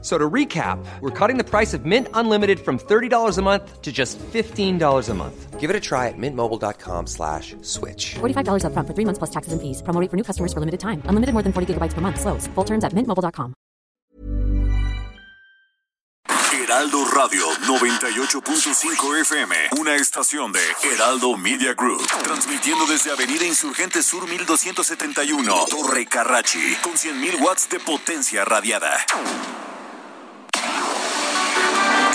So to recap, we're cutting the price of Mint Unlimited from $30 a month to just $15 a month. Give it a try at mintmobile.com slash switch. $45 upfront for three months plus taxes and fees. Promo rate for new customers for limited time. Unlimited more than 40 gigabytes per month. Slows. Full terms at mintmobile.com. Heraldo Radio 98.5 FM, una estación de Heraldo Media Group, transmitiendo desde Avenida Insurgente Sur 1271, Torre Carrachi, con 100.000 watts de potencia radiada.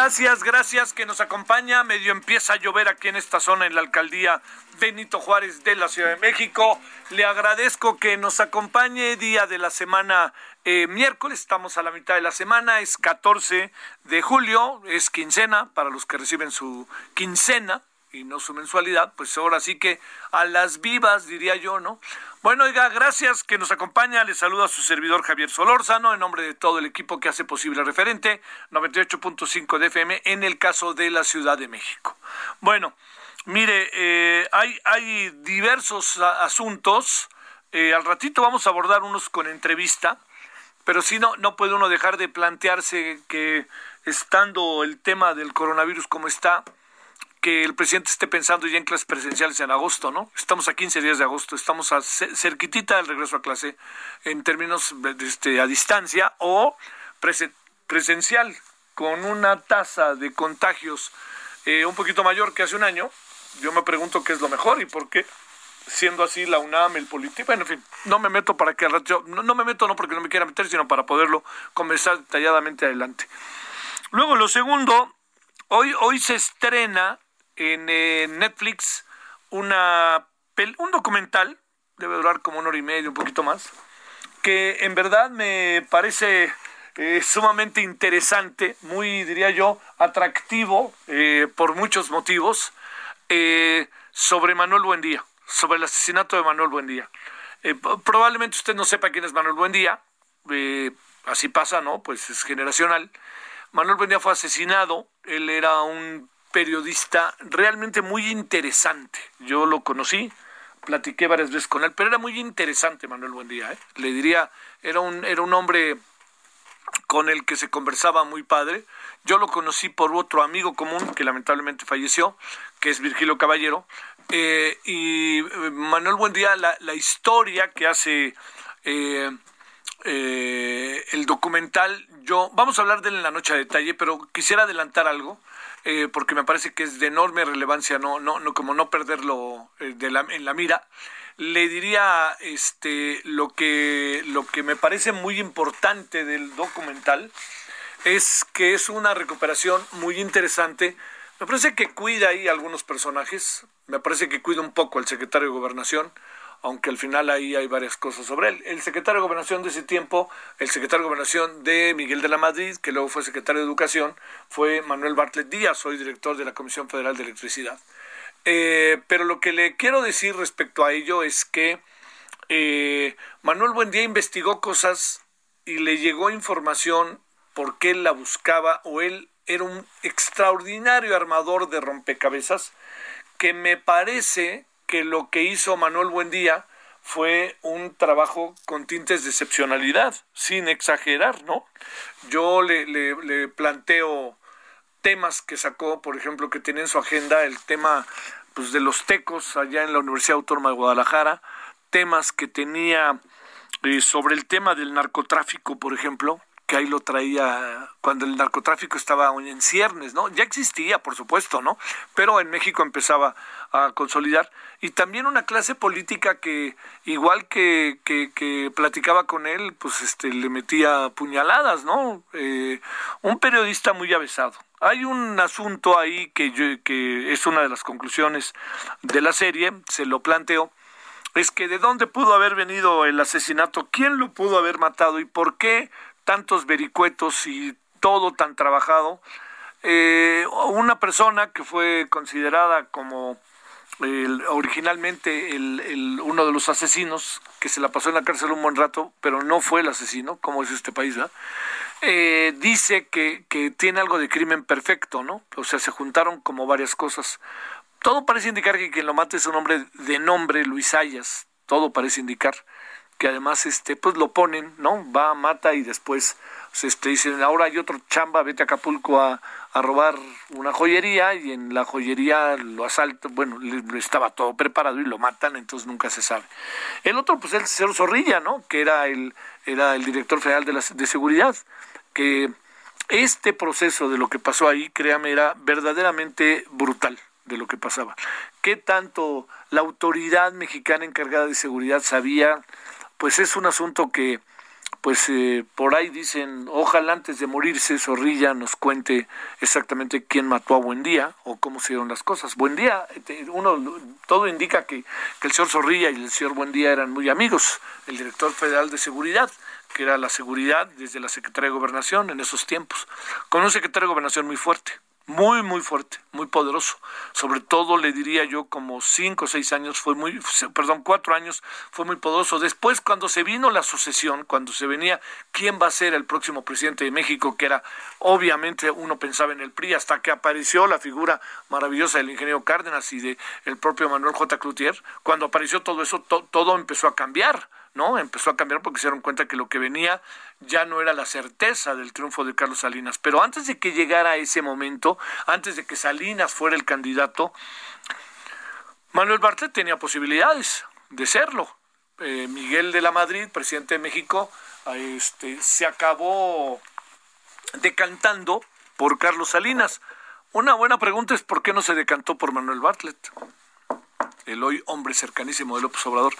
Gracias, gracias que nos acompaña. Medio empieza a llover aquí en esta zona en la alcaldía Benito Juárez de la Ciudad de México. Le agradezco que nos acompañe día de la semana eh, miércoles, estamos a la mitad de la semana, es 14 de julio, es quincena para los que reciben su quincena y no su mensualidad, pues ahora sí que a las vivas, diría yo, ¿no? Bueno, oiga, gracias que nos acompaña. Le saluda a su servidor Javier Solórzano en nombre de todo el equipo que hace posible referente 98.5 de FM en el caso de la Ciudad de México. Bueno, mire, eh, hay, hay diversos asuntos. Eh, al ratito vamos a abordar unos con entrevista, pero sí no, no puede uno dejar de plantearse que estando el tema del coronavirus como está, que el presidente esté pensando ya en clases presenciales en agosto, ¿no? Estamos a 15 días de agosto, estamos a ce- cerquitita del regreso a clase en términos este, a distancia o prese- presencial, con una tasa de contagios eh, un poquito mayor que hace un año. Yo me pregunto qué es lo mejor y por qué, siendo así la UNAM, el Político, bueno, en fin, no me meto para que al rato, no, no me meto no porque no me quiera meter, sino para poderlo conversar detalladamente adelante. Luego, lo segundo, hoy, hoy se estrena en eh, Netflix una un documental, debe durar como una hora y media, un poquito más, que en verdad me parece eh, sumamente interesante, muy, diría yo, atractivo eh, por muchos motivos, eh, sobre Manuel Buendía, sobre el asesinato de Manuel Buendía. Eh, probablemente usted no sepa quién es Manuel Buendía, eh, así pasa, ¿no? Pues es generacional. Manuel Buendía fue asesinado, él era un periodista realmente muy interesante. Yo lo conocí, platiqué varias veces con él, pero era muy interesante Manuel Buendía, ¿eh? Le diría, era un, era un hombre con el que se conversaba muy padre. Yo lo conocí por otro amigo común que lamentablemente falleció, que es Virgilio Caballero. Eh, y eh, Manuel Buendía, la, la historia que hace eh, el documental, yo, vamos a hablar de él en la noche a detalle, pero quisiera adelantar algo. Eh, porque me parece que es de enorme relevancia no, no, no como no perderlo eh, de la- en la mira. Le diría este lo que lo que me parece muy importante del documental es que es una recuperación muy interesante. Me parece que cuida ahí algunos personajes, me parece que cuida un poco al secretario de Gobernación, aunque al final ahí hay varias cosas sobre él. El secretario de Gobernación de ese tiempo, el secretario de Gobernación de Miguel de la Madrid, que luego fue secretario de Educación, fue Manuel Bartlett Díaz, hoy director de la Comisión Federal de Electricidad. Eh, pero lo que le quiero decir respecto a ello es que eh, Manuel Buendía investigó cosas y le llegó información porque él la buscaba o él era un extraordinario armador de rompecabezas que me parece que lo que hizo Manuel Buendía fue un trabajo con tintes de excepcionalidad, sin exagerar, ¿no? Yo le, planteo temas que sacó, por ejemplo, que tenía en su agenda el tema pues, de los tecos allá en la Universidad Autónoma de Guadalajara, temas que tenía eh, sobre el tema del narcotráfico, por ejemplo, que ahí lo traía cuando el narcotráfico estaba en ciernes, ¿no? Ya existía, por supuesto, ¿no? Pero en México empezaba a consolidar. Y también una clase política que, igual que, que, platicaba con él, pues este, le metía puñaladas, ¿no? Eh, un periodista muy avesado. Hay un asunto ahí que, que es una de las conclusiones de la serie, se lo planteo, es que de dónde pudo haber venido el asesinato, quién lo pudo haber matado y por qué tantos vericuetos y todo tan trabajado. Eh, una persona que fue considerada como originalmente el, uno de los asesinos, que se la pasó en la cárcel un buen rato, pero no fue el asesino, como es este país, eh, dice que, que tiene algo de crimen perfecto, ¿no? O sea, se juntaron como varias cosas. Todo parece indicar que quien lo mata es un hombre de nombre Luis Ayas, todo parece indicar que además este pues lo ponen, ¿no? Va, mata y después este dicen, ahora hay otro chamba, vete a Acapulco a, a robar una joyería y en la joyería lo asaltan, bueno, estaba todo preparado y lo matan, entonces nunca se sabe. El otro pues el señor Zorrilla, ¿no? Que era el era el director federal de la de seguridad, que este proceso de lo que pasó ahí, créame, era verdaderamente brutal de lo que pasaba. ¿Qué tanto la autoridad mexicana encargada de seguridad sabía pues es un asunto que, pues eh, por ahí dicen, ojalá antes de morirse Zorrilla nos cuente exactamente quién mató a Buendía o cómo se dieron las cosas. Buendía, uno, todo indica que, que el señor Zorrilla y el señor Buendía eran muy amigos, el director federal de seguridad que era la seguridad desde la Secretaría de Gobernación en esos tiempos, con un secretario de Gobernación muy fuerte muy, muy fuerte, muy poderoso. Sobre todo, le diría yo, como cinco o seis años fue muy, perdón, cuatro años fue muy poderoso. Después, cuando se vino la sucesión, cuando se venía quién va a ser el próximo presidente de México, que era, obviamente, uno pensaba en el PRI, hasta que apareció la figura maravillosa del ingeniero Cárdenas y de el propio Manuel J. Cloutier, cuando apareció todo eso, todo empezó a cambiar. ¿No? Empezó a cambiar porque se dieron cuenta que lo que venía ya no era la certeza del triunfo de Carlos Salinas. Pero antes de que llegara ese momento, antes de que Salinas fuera el candidato, Manuel Bartlett tenía posibilidades de serlo. Eh, Miguel de la Madrid, presidente de México, este, se acabó decantando por Carlos Salinas. Una buena pregunta es por qué no se decantó por Manuel Bartlett, el hoy hombre cercanísimo de López Obrador.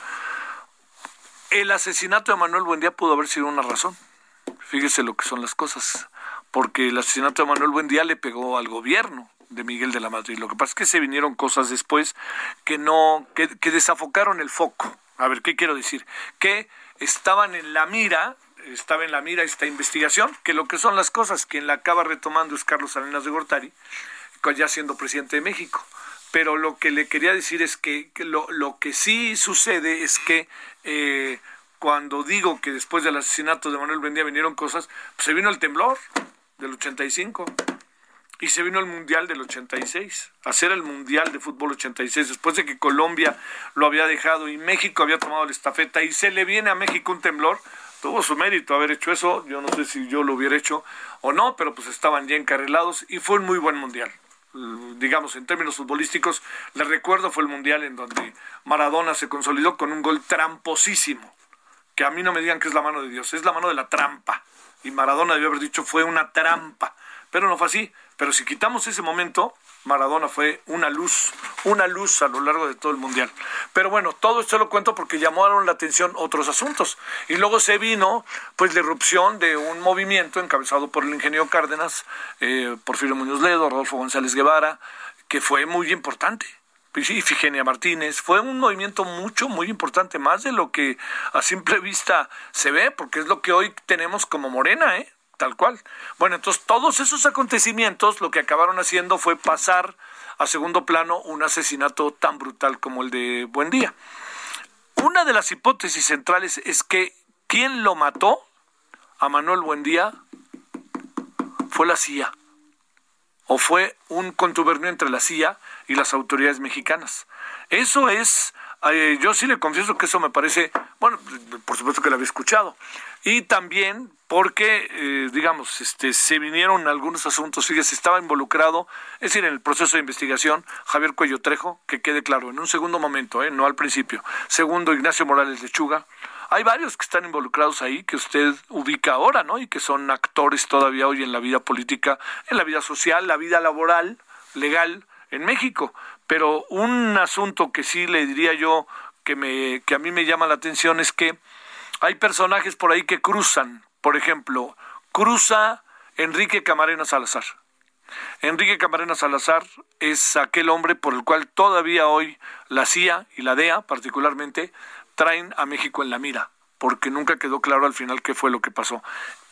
El asesinato de Manuel Buendía pudo haber sido una razón. Fíjese lo que son las cosas. Porque el asesinato de Manuel Buendía le pegó al gobierno de Miguel de la Madrid. Lo que pasa es que se vinieron cosas después que no, que, desafocaron el foco. A ver, ¿qué quiero decir? Que estaban en la mira, estaba en la mira esta investigación, que lo que son las cosas, quien la acaba retomando es Carlos Salinas de Gortari, ya siendo presidente de México pero lo que le quería decir es que, lo, lo, que sí sucede es que eh, cuando digo que después del asesinato de Manuel Bendía vinieron cosas, pues se vino el temblor del 85 y se vino el Mundial del 86, hacer el Mundial de Fútbol 86, después de que Colombia lo había dejado y México había tomado la estafeta y se le viene a México un temblor, tuvo su mérito haber hecho eso, yo no sé si yo lo hubiera hecho o no, pero pues estaban ya encarrilados y fue un muy buen Mundial digamos, en términos futbolísticos, le recuerdo fue el Mundial en donde Maradona se consolidó con un gol tramposísimo, que a mí no me digan que es la mano de Dios, es la mano de la trampa. Y Maradona debió haber dicho fue una trampa, pero no fue así. Pero si quitamos ese momento, Maradona fue una luz, una luz a lo largo de todo el mundial. Pero bueno, todo esto lo cuento porque llamaron la atención otros asuntos. Y luego se vino, pues, la irrupción de un movimiento encabezado por el ingeniero Cárdenas, eh, Porfirio Muñoz Ledo, Rodolfo González Guevara, que fue muy importante. Y Figenia Martínez, fue un movimiento mucho, muy importante, más de lo que a simple vista se ve, porque es lo que hoy tenemos como Morena, ¿eh? Tal cual. Bueno, entonces todos esos acontecimientos lo que acabaron haciendo fue pasar a segundo plano un asesinato tan brutal como el de Buendía. Una de las hipótesis centrales es que quien lo mató a Manuel Buendía fue la CIA o fue un contubernio entre la CIA y las autoridades mexicanas. Eso es, eh, yo sí le confieso que eso me parece, bueno, por supuesto que lo había escuchado, y también porque, eh, digamos, este, se vinieron algunos asuntos, fíjese, estaba involucrado, es decir, en el proceso de investigación, Javier Cuello Trejo, que quede claro, en un segundo momento, eh, no al principio. Segundo, Ignacio Morales Lechuga, hay varios que están involucrados ahí que usted ubica ahora, ¿no? Y que son actores todavía hoy en la vida política, en la vida social, la vida laboral, legal en México. Pero un asunto que sí le diría yo que me que a mí me llama la atención es que hay personajes por ahí que cruzan, por ejemplo, cruza Enrique Camarena Salazar. Enrique Camarena Salazar es aquel hombre por el cual todavía hoy la CIA y la DEA particularmente traen a México en la mira, porque nunca quedó claro al final qué fue lo que pasó.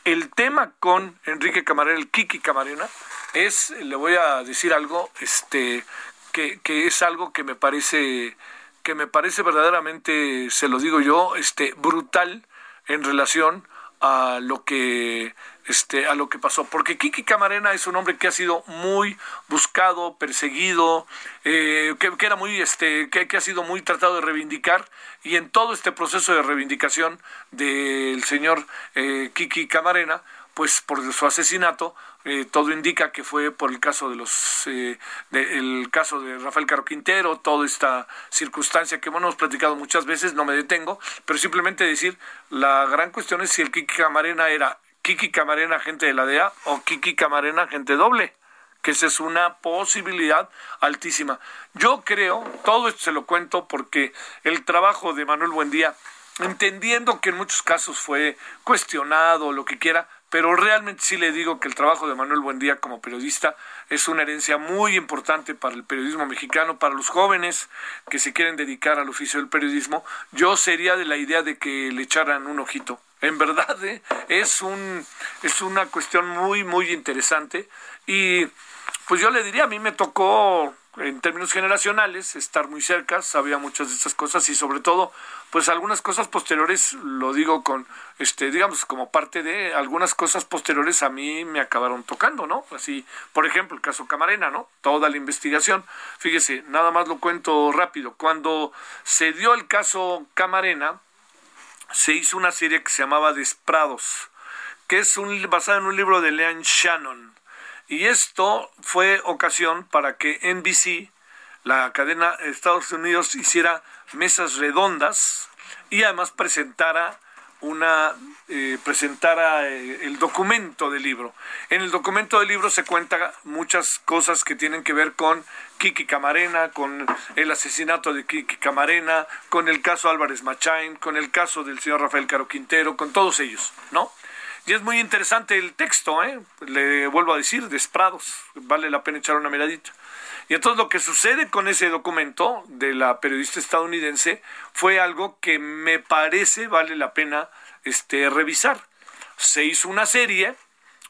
El tema con Enrique Camarena, el Kiki Camarena, es, le voy a decir algo, este, que, es algo que me parece, que me parece verdaderamente, se lo digo yo, este, brutal en relación a lo que este, a lo que pasó. Porque Kiki Camarena es un hombre que ha sido muy buscado, perseguido, eh, que, era muy, este, que, que, ha sido muy tratado de reivindicar. Y en todo este proceso de reivindicación del señor eh, Kiki Camarena, pues por su asesinato, eh, todo indica que fue por el caso de los eh, el caso de Rafael Caro Quintero, toda esta circunstancia que bueno, hemos platicado muchas veces, no me detengo, pero simplemente decir, la gran cuestión es si el Kiki Camarena era Kiki Camarena agente de la DEA o Kiki Camarena agente doble, que esa es una posibilidad altísima. Yo creo, todo esto se lo cuento porque el trabajo de Manuel Buendía, entendiendo que en muchos casos fue cuestionado, lo que quiera, pero realmente sí le digo que el trabajo de Manuel Buendía como periodista es una herencia muy importante para el periodismo mexicano, para los jóvenes que se quieren dedicar al oficio del periodismo. Yo sería de la idea de que le echaran un ojito. En verdad, ¿eh? es, un, es una cuestión muy, muy interesante. Y pues yo le diría, a mí me tocó en términos generacionales, estar muy cerca, sabía muchas de estas cosas y sobre todo, pues algunas cosas posteriores, lo digo con, este, digamos, como parte de algunas cosas posteriores a mí me acabaron tocando, ¿no? Así, por ejemplo, el caso Camarena, ¿no? Toda la investigación. Fíjese, nada más lo cuento rápido. Cuando se dio el caso Camarena, se hizo una serie que se llamaba Desprados, que es un, basada en un libro de Leon Shannon y esto fue ocasión para que NBC, la cadena de Estados Unidos, hiciera mesas redondas y además presentara una eh, presentara eh, el documento del libro. En el documento del libro se cuenta muchas cosas que tienen que ver con Kiki Camarena, con el asesinato de Kiki Camarena, con el caso Álvarez Machain, con el caso del señor Rafael Caro Quintero, con todos ellos, ¿no? Y es muy interesante el texto, ¿eh? le vuelvo a decir, Desprados, vale la pena echar una miradita. Y entonces lo que sucede con ese documento de la periodista estadounidense fue algo que me parece vale la pena este, revisar. Se hizo una serie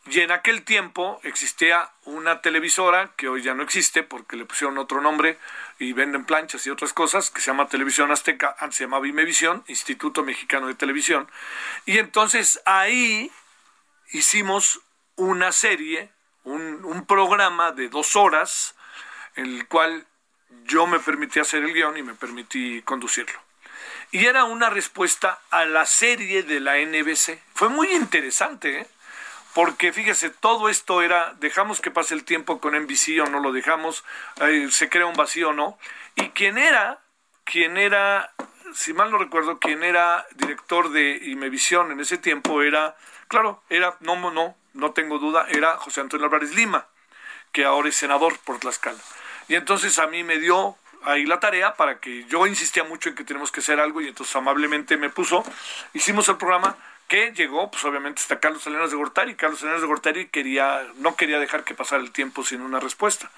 y en aquel tiempo existía una televisora que hoy ya no existe porque le pusieron otro nombre y venden planchas y otras cosas que se llama Televisión Azteca, antes se llamaba Imevisión, Instituto Mexicano de Televisión. Y entonces ahí hicimos una serie, un, programa de dos horas, en el cual yo me permití hacer el guion y me permití conducirlo. Y era una respuesta a la serie de la NBC. Fue muy interesante, ¿eh? porque fíjese, todo esto era, dejamos que pase el tiempo con NBC o no lo dejamos, eh, se crea un vacío o no. Y quién era, quién era, si mal no recuerdo, quién era director de Imevisión en ese tiempo era Claro, era, no, no, no tengo duda, era José Antonio Álvarez Lima, que ahora es senador por Tlaxcala. Y entonces a mí me dio ahí la tarea para que yo insistía mucho en que tenemos que hacer algo y entonces amablemente me puso. Hicimos el programa que llegó, pues obviamente está Carlos Salinas de Gortari. Carlos Salinas de Gortari quería, no quería dejar que pasara el tiempo sin una respuesta.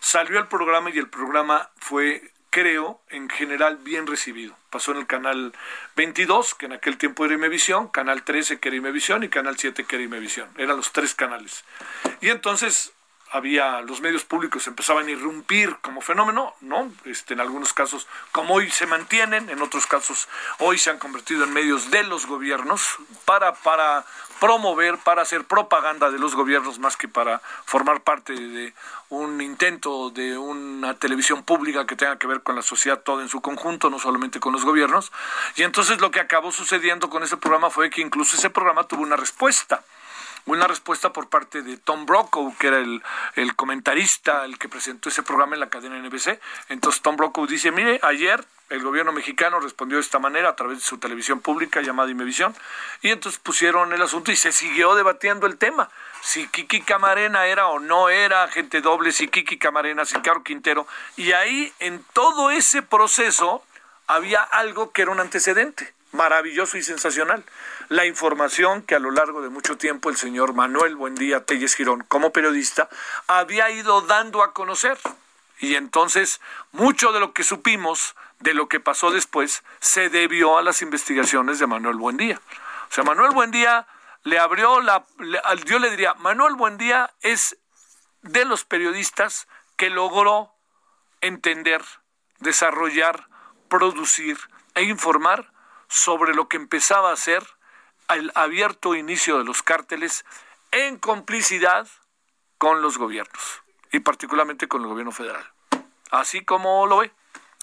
Salió el programa y el programa fue creo, en general bien recibido. Pasó en el canal 22, que en aquel tiempo era Imevisión, canal 13 que era Imevisión y canal 7 que era Imevisión. Eran los tres canales. Y entonces había los medios públicos empezaban a irrumpir como fenómeno, ¿no? Este, en algunos casos, como hoy se mantienen, en otros casos hoy se han convertido en medios de los gobiernos para, para promover, para hacer propaganda de los gobiernos más que para formar parte de un intento de una televisión pública que tenga que ver con la sociedad toda en su conjunto, no solamente con los gobiernos. Y entonces lo que acabó sucediendo con ese programa fue que incluso ese programa tuvo una respuesta una respuesta por parte de Tom Brokaw, que era el, comentarista, el que presentó ese programa en la cadena NBC. Entonces Tom Brokaw dice, mire, ayer el gobierno mexicano respondió de esta manera a través de su televisión pública llamada Imevisión y entonces pusieron el asunto y se siguió debatiendo el tema. Si Kiki Camarena era o no era agente doble, si Kiki Camarena, si Caro Quintero. Y ahí en todo ese proceso había algo que era un antecedente maravilloso y sensacional. La información que a lo largo de mucho tiempo el señor Manuel Buendía Telles Girón, como periodista, había ido dando a conocer. Y entonces mucho de lo que supimos de lo que pasó después se debió a las investigaciones de Manuel Buendía. O sea, Manuel Buendía le abrió la... yo le diría, Manuel Buendía es de los periodistas que logró entender, desarrollar, producir e informar sobre lo que empezaba a ser el abierto inicio de los cárteles en complicidad con los gobiernos y particularmente con el gobierno federal. Así como lo ve.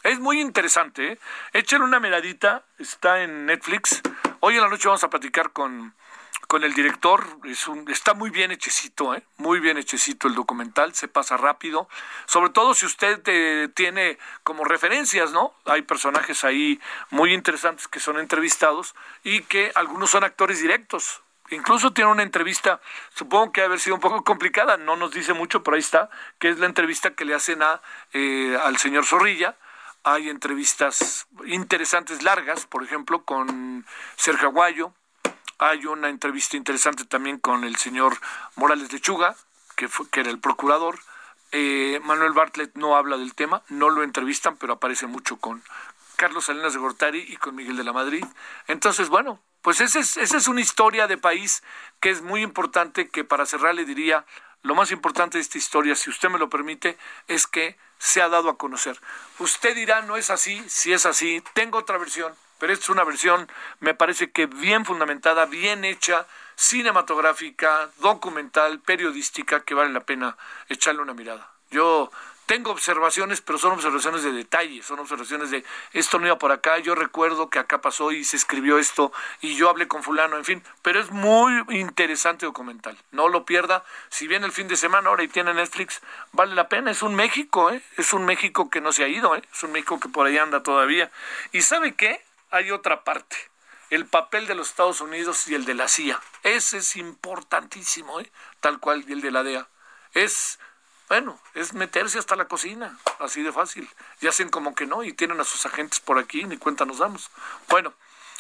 Es muy interesante. ¿eh? Échale una miradita. Está en Netflix. Hoy en la noche vamos a platicar con, con el director. Es un, está muy bien hechecito, ¿eh? muy bien hechecito el documental. Se pasa rápido. Sobre todo si usted eh, tiene como referencias, ¿no? Hay personajes ahí muy interesantes que son entrevistados y que algunos son actores directos. Incluso tiene una entrevista, supongo que ha haber sido un poco complicada, no nos dice mucho, pero ahí está, que es la entrevista que le hacen a, eh, al señor Zorrilla, hay entrevistas interesantes, largas, por ejemplo, con Sergio Aguayo. Hay una entrevista interesante también con el señor Morales Lechuga, que, fue, que era el procurador. Eh, Manuel Bartlett no habla del tema, no lo entrevistan, pero aparece mucho con Carlos Salinas de Gortari y con Miguel de la Madrid. Entonces, bueno, pues esa es, esa es una historia de país que es muy importante, que para cerrar le diría, lo más importante de esta historia, si usted me lo permite, es que se ha dado a conocer. Usted dirá, no es así, si es así, tengo otra versión, pero esta es una versión, me parece que bien fundamentada, bien hecha, cinematográfica, documental, periodística, que vale la pena echarle una mirada. Yo tengo observaciones, pero son observaciones de detalle, son observaciones de esto no iba por acá, yo recuerdo que acá pasó y se escribió esto y yo hablé con fulano, en fin, pero es muy interesante documental, no lo pierda, si viene el fin de semana ahora y tiene Netflix, vale la pena, es un México, ¿eh? es un México que no se ha ido, ¿eh? es un México que por ahí anda todavía. ¿Y sabe qué? Hay otra parte el papel de los Estados Unidos y el de la CIA. Ese es importantísimo, ¿eh? tal cual, y el de la DEA. Es bueno, es meterse hasta la cocina, así de fácil. Y hacen como que no y tienen a sus agentes por aquí, ni cuenta nos damos. Bueno,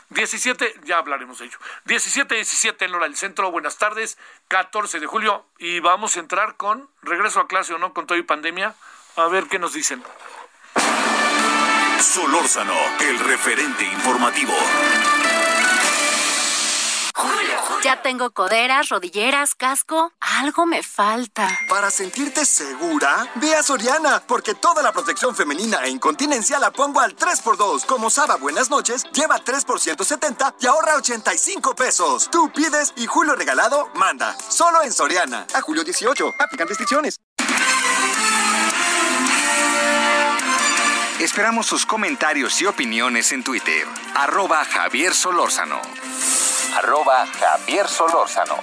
17, ya hablaremos de ello. 17, 17 en hora del centro, buenas tardes, 14 de julio y vamos a entrar con regreso a clase o no con todo y pandemia, a ver qué nos dicen. Solórzano, el referente informativo. Ya tengo coderas, rodilleras, casco. Algo me falta. Para sentirte segura, ve a Soriana, porque toda la protección femenina e incontinencia la pongo al 3x2. Como Saba Buenas noches, lleva 3 por 170 y ahorra 85 pesos. Tú pides y Julio Regalado manda. Solo en Soriana. A julio 18. Aplican restricciones. Esperamos sus comentarios y opiniones en Twitter. Arroba Javier Solórzano arroba Javier Solórzano.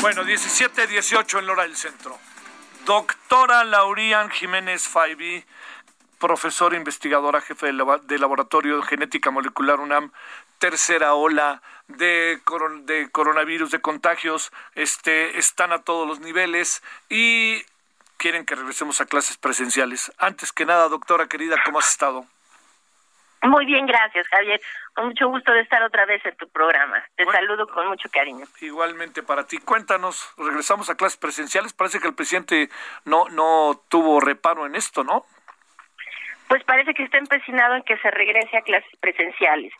Bueno, 17, 18 en Lora del Centro. Doctora Laurian Jiménez Faibi profesora investigadora, jefe de Laboratorio de Genética Molecular UNAM, tercera ola de, de coronavirus, de contagios, este, están a todos los niveles y quieren que regresemos a clases presenciales. Antes que nada, doctora querida, ¿cómo has estado? Muy bien, gracias, Javier. Con mucho gusto de estar otra vez en tu programa. Te saludo con mucho cariño. Igualmente para ti. Cuéntanos, regresamos a clases presenciales. Parece que el presidente no, no tuvo reparo en esto, ¿no? pues parece que está empecinado en que se regrese a clases presenciales.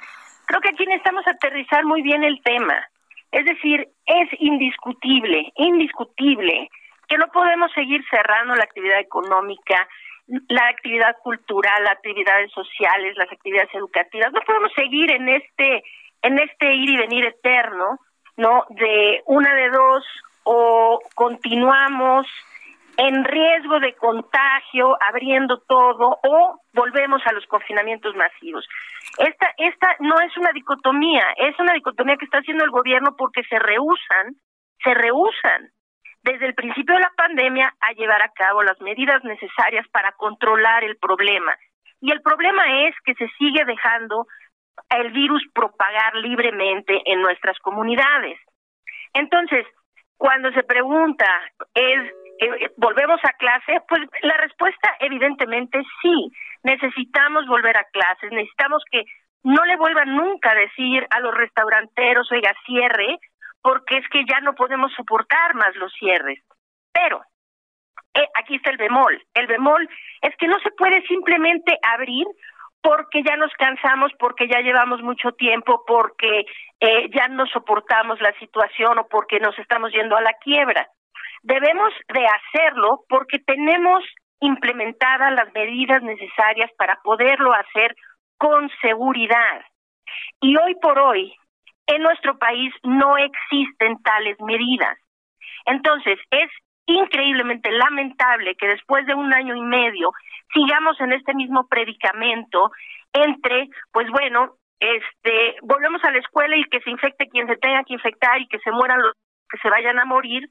Creo que aquí necesitamos aterrizar muy bien el tema. Es decir, es indiscutible, indiscutible, que no podemos seguir cerrando la actividad económica, la actividad cultural, las actividades sociales, las actividades educativas. No podemos seguir en este, en este ir y venir eterno, ¿no? De una de dos, o continuamos en riesgo de contagio, abriendo todo, o volvemos a los confinamientos masivos. Esta, esta no es una dicotomía, es una dicotomía que está haciendo el gobierno porque se rehusan, se rehusan desde el principio de la pandemia a llevar a cabo las medidas necesarias para controlar el problema. Y el problema es que se sigue dejando el virus propagar libremente en nuestras comunidades. Entonces, cuando se pregunta, ¿es eh, volvemos a clase? Pues la respuesta evidentemente sí. Necesitamos volver a clases, necesitamos que no le vuelvan nunca a decir a los restauranteros, oiga, cierre, porque es que ya no podemos soportar más los cierres. Pero eh, aquí está el bemol. El bemol es que no se puede simplemente abrir porque ya nos cansamos, porque ya llevamos mucho tiempo, porque eh, ya no soportamos la situación o porque nos estamos yendo a la quiebra. Debemos de hacerlo porque tenemos implementadas las medidas necesarias para poderlo hacer con seguridad. Y hoy por hoy, en nuestro país no existen tales medidas. Entonces, es increíblemente lamentable que después de un año y medio sigamos en este mismo predicamento entre, pues bueno, este, volvemos a la escuela y que se infecte quien se tenga que infectar y que se mueran los que se vayan a morir,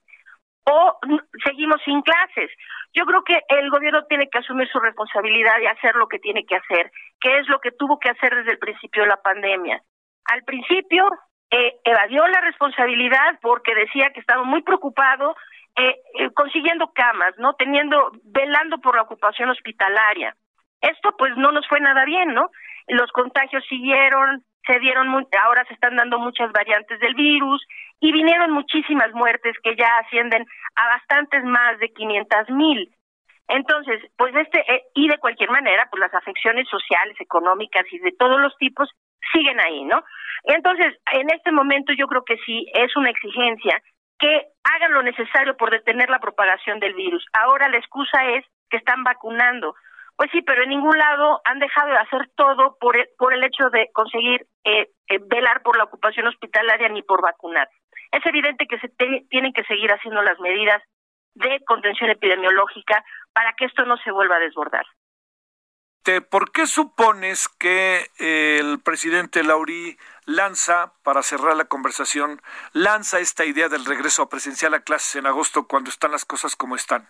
o seguimos sin clases. Yo creo que el gobierno tiene que asumir su responsabilidad y hacer lo que tiene que hacer, que es lo que tuvo que hacer desde el principio de la pandemia. Al principio eh, evadió la responsabilidad porque decía que estaba muy preocupado eh, eh, consiguiendo camas, no teniendo, velando por la ocupación hospitalaria. Esto pues no nos fue nada bien, ¿no? Los contagios siguieron, se dieron, ahora se están dando muchas variantes del virus y vinieron muchísimas muertes que ya ascienden a bastantes más de 500 mil. Entonces, pues este, eh, y de cualquier manera, pues las afecciones sociales, económicas y de todos los tipos siguen ahí, ¿no? Entonces, en este momento yo creo que sí es una exigencia que hagan lo necesario por detener la propagación del virus. Ahora la excusa es que están vacunando. Pues sí, pero en ningún lado han dejado de hacer todo por el, por el hecho de conseguir eh, eh, velar por la ocupación hospitalaria ni por vacunar. Es evidente que se tienen que seguir haciendo las medidas de contención epidemiológica para que esto no se vuelva a desbordar. ¿Por qué supones que el presidente Laurí lanza, para cerrar la conversación, lanza esta idea del regreso a presencial a clases en agosto cuando están las cosas como están?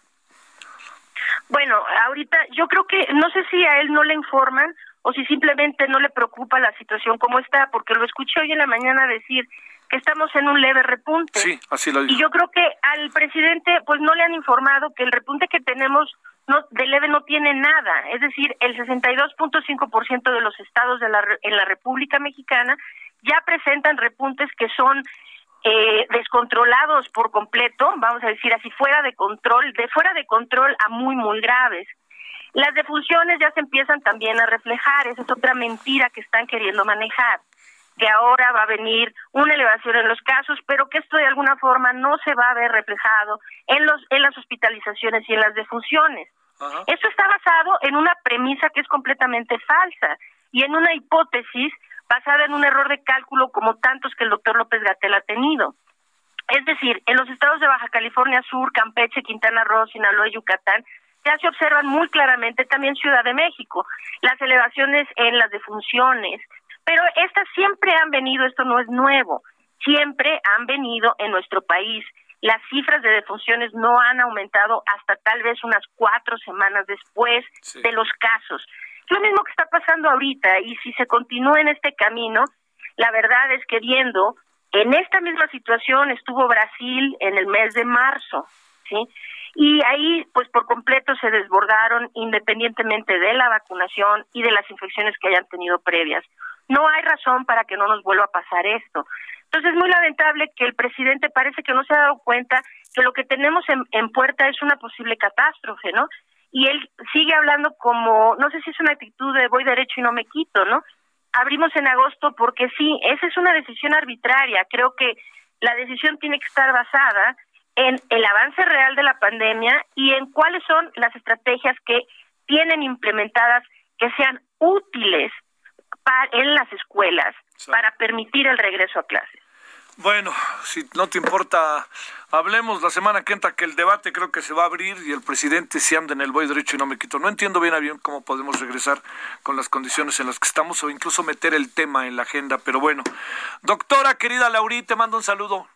Bueno, ahorita yo creo que no sé si a él no le informan o si simplemente no le preocupa la situación como está, porque lo escuché hoy en la mañana decir que estamos en un leve repunte. Sí, así lo dijo. Y yo creo que al presidente pues no le han informado que el repunte que tenemos no de leve no tiene nada, es decir, el 62.5% de los estados de la en la República Mexicana ya presentan repuntes que son eh, descontrolados por completo, vamos a decir así, fuera de control, de fuera de control a muy, muy graves. Las defunciones ya se empiezan también a reflejar, esa es otra mentira que están queriendo manejar, que ahora va a venir una elevación en los casos, pero que esto de alguna forma no se va a ver reflejado en, los, en las hospitalizaciones y en las defunciones. Esto está basado en una premisa que es completamente falsa y en una hipótesis basada en un error de cálculo como tantos que el doctor López Gatel ha tenido. Es decir, en los estados de Baja California Sur, Campeche, Quintana Roo, Sinaloa y Yucatán, ya se observan muy claramente también Ciudad de México, las elevaciones en las defunciones, pero estas siempre han venido, esto no es nuevo, siempre han venido en nuestro país. Las cifras de defunciones no han aumentado hasta tal vez unas cuatro semanas después de los casos lo mismo que está pasando ahorita y si se continúa en este camino, la verdad es que viendo, en esta misma situación estuvo Brasil en el mes de marzo, ¿sí? Y ahí, pues por completo se desbordaron independientemente de la vacunación y de las infecciones que hayan tenido previas. No hay razón para que no nos vuelva a pasar esto. Entonces es muy lamentable que el presidente parece que no se ha dado cuenta que lo que tenemos en, en puerta es una posible catástrofe, ¿no? y él sigue hablando como, no sé si es una actitud de voy derecho y no me quito, ¿no? Abrimos en agosto porque sí, esa es una decisión arbitraria. Creo que la decisión tiene que estar basada en el avance real de la pandemia y en cuáles son las estrategias que tienen implementadas que sean útiles en las escuelas para permitir el regreso a clases. Bueno, si no te importa, hablemos la semana que entra que el debate creo que se va a abrir y el presidente se anda en el voy derecho y no me quito. No entiendo bien a bien cómo podemos regresar con las condiciones en las que estamos o incluso meter el tema en la agenda, pero bueno. Doctora querida Laurita, te mando un saludo.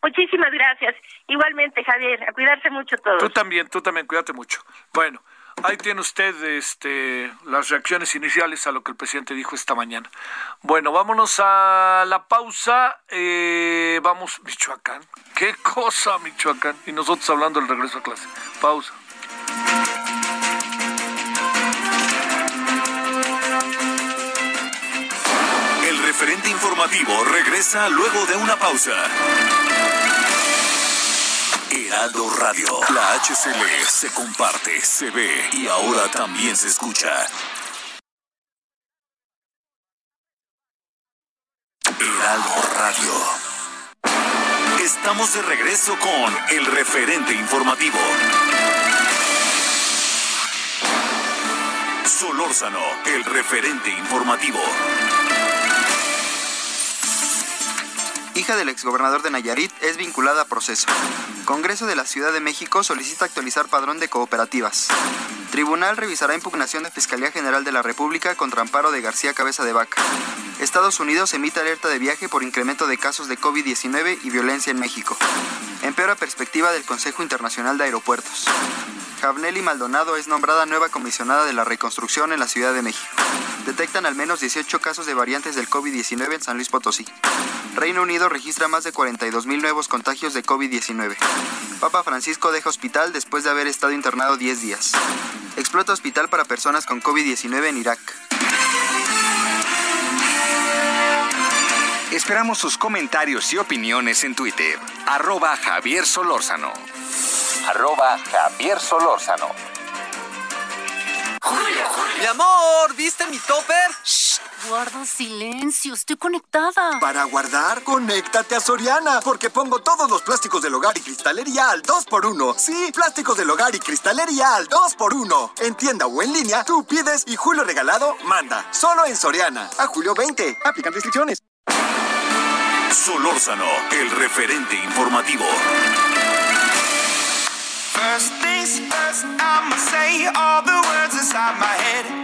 Muchísimas gracias. Igualmente, Javier, a cuidarse mucho todos. Tú también, tú también, cuídate mucho. Bueno. Ahí tiene usted este, las reacciones iniciales a lo que el presidente dijo esta mañana. Bueno, vámonos a la pausa. Eh, vamos, Michoacán. ¿Qué cosa, Michoacán? Y nosotros hablando del regreso a clase. Pausa. El referente informativo regresa luego de una pausa. Heraldo Radio. La HCL se comparte, se ve y ahora también se escucha. Heraldo Radio. Estamos de regreso con el referente informativo. Solórzano, el referente informativo. hija del exgobernador de Nayarit, es vinculada a proceso. Congreso de la Ciudad de México solicita actualizar padrón de cooperativas. Tribunal revisará impugnación de Fiscalía General de la República contra amparo de García Cabeza de Vaca. Estados Unidos emite alerta de viaje por incremento de casos de COVID-19 y violencia en México. Empeora perspectiva del Consejo Internacional de Aeropuertos. Javneli Maldonado es nombrada nueva comisionada de la reconstrucción en la Ciudad de México. Detectan al menos 18 casos de variantes del COVID-19 en San Luis Potosí. Reino Unido registra más de 42 mil nuevos contagios de COVID-19. Papa Francisco deja hospital después de haber estado internado 10 días. Explota hospital para personas con COVID-19 en Irak. Esperamos sus comentarios y opiniones en Twitter. Arroba Javier Solórzano. Arroba Javier Solórzano. Julio, Mi amor, ¿viste mi topper? Shh, guarda silencio, estoy conectada. Para guardar, conéctate a Soriana, porque pongo todos los plásticos del hogar y cristalería al 2x1. Sí, plásticos del hogar y cristalería al 2x1. En tienda o en línea, tú pides y Julio Regalado manda. Solo en Soriana. A julio 20. Aplican restricciones. Solórzano, el referente informativo. First things first, I'ma say all the words inside my head.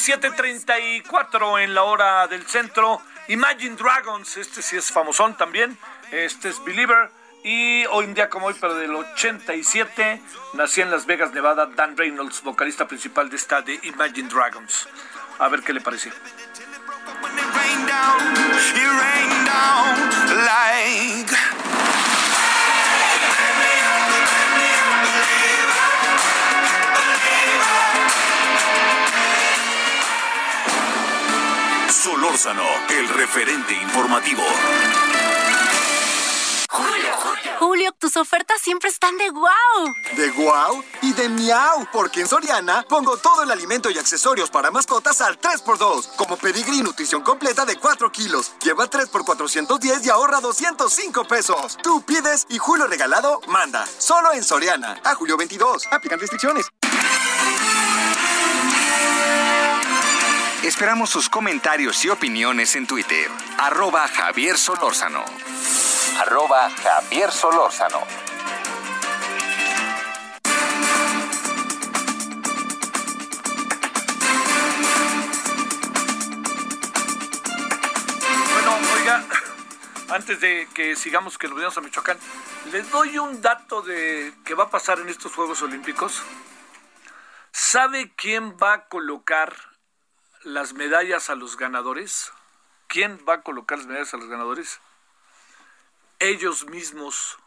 7:34 en la hora del centro. Imagine Dragons, este sí es famosón también. Este es Believer. Y hoy un día como hoy, pero del 87, nacía en Las Vegas, Nevada, Dan Reynolds, vocalista principal de esta de Imagine Dragons. A ver qué le pareció. Solórzano, el referente informativo. Julio, tus ofertas siempre están de wow. De guau y de miau, porque en Soriana pongo todo el alimento y accesorios para mascotas al 3x2, como pedigrí nutrición completa de 4 kilos. Lleva 3 por 410 y ahorra 205 pesos. Tú pides y Julio regalado manda. Solo en Soriana. A julio 22. Aplican restricciones. Esperamos sus comentarios y opiniones en Twitter. Arroba Javier Solórzano. Arroba Javier Solórzano. Bueno, oiga, antes de que sigamos que nos vayamos a Michoacán, les doy un dato de que va a pasar en estos Juegos Olímpicos. ¿Sabe quién va a colocar las medallas a los ganadores? ¿Quién va a colocar las medallas a los ganadores? Ellos mismos.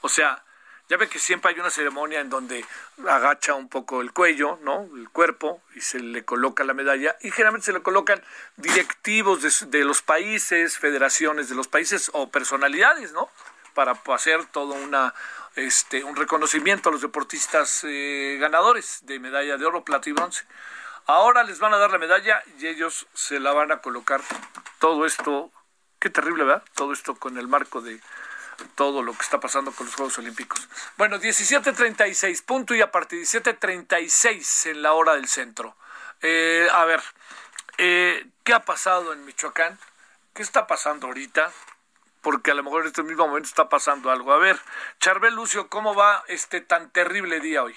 O sea, ya ve que siempre hay una ceremonia en donde agacha un poco el cuello, ¿no? El cuerpo y se le coloca la medalla y generalmente se le colocan directivos de, de los países, federaciones de los países o personalidades, ¿no? Para hacer todo una este un reconocimiento a los deportistas eh, ganadores de medalla de oro, plata y bronce. Ahora les van a dar la medalla y ellos se la van a colocar. Todo esto, qué terrible, ¿verdad? Todo esto con el marco de todo lo que está pasando con los Juegos Olímpicos. Bueno, 17.36, punto y a partir de 17.36 en la hora del centro. Eh, a ver, eh, ¿qué ha pasado en Michoacán? ¿Qué está pasando ahorita? Porque a lo mejor en este mismo momento está pasando algo. A ver, Charbel Lucio, ¿cómo va este tan terrible día hoy?